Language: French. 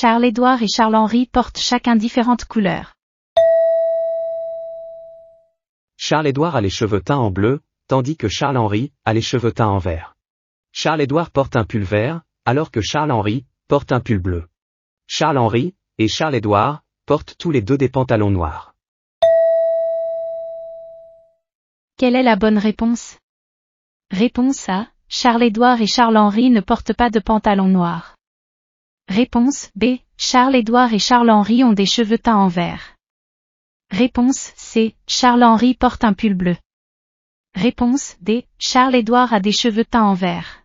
Charles-Édouard et Charles-Henri portent chacun différentes couleurs. Charles-Édouard a les cheveux teints en bleu, tandis que Charles-Henri a les cheveux teints en vert. Charles-Édouard porte un pull vert, alors que Charles-Henri porte un pull bleu. Charles-Henri et Charles-Édouard portent tous les deux des pantalons noirs. Quelle est la bonne réponse? Réponse A. Charles-Édouard et Charles-Henri ne portent pas de pantalon noir. Réponse B. Charles-Édouard et Charles-Henri ont des cheveux teints en vert. Réponse C. Charles-Henri porte un pull bleu. Réponse D. Charles-Édouard a des cheveux teints en vert.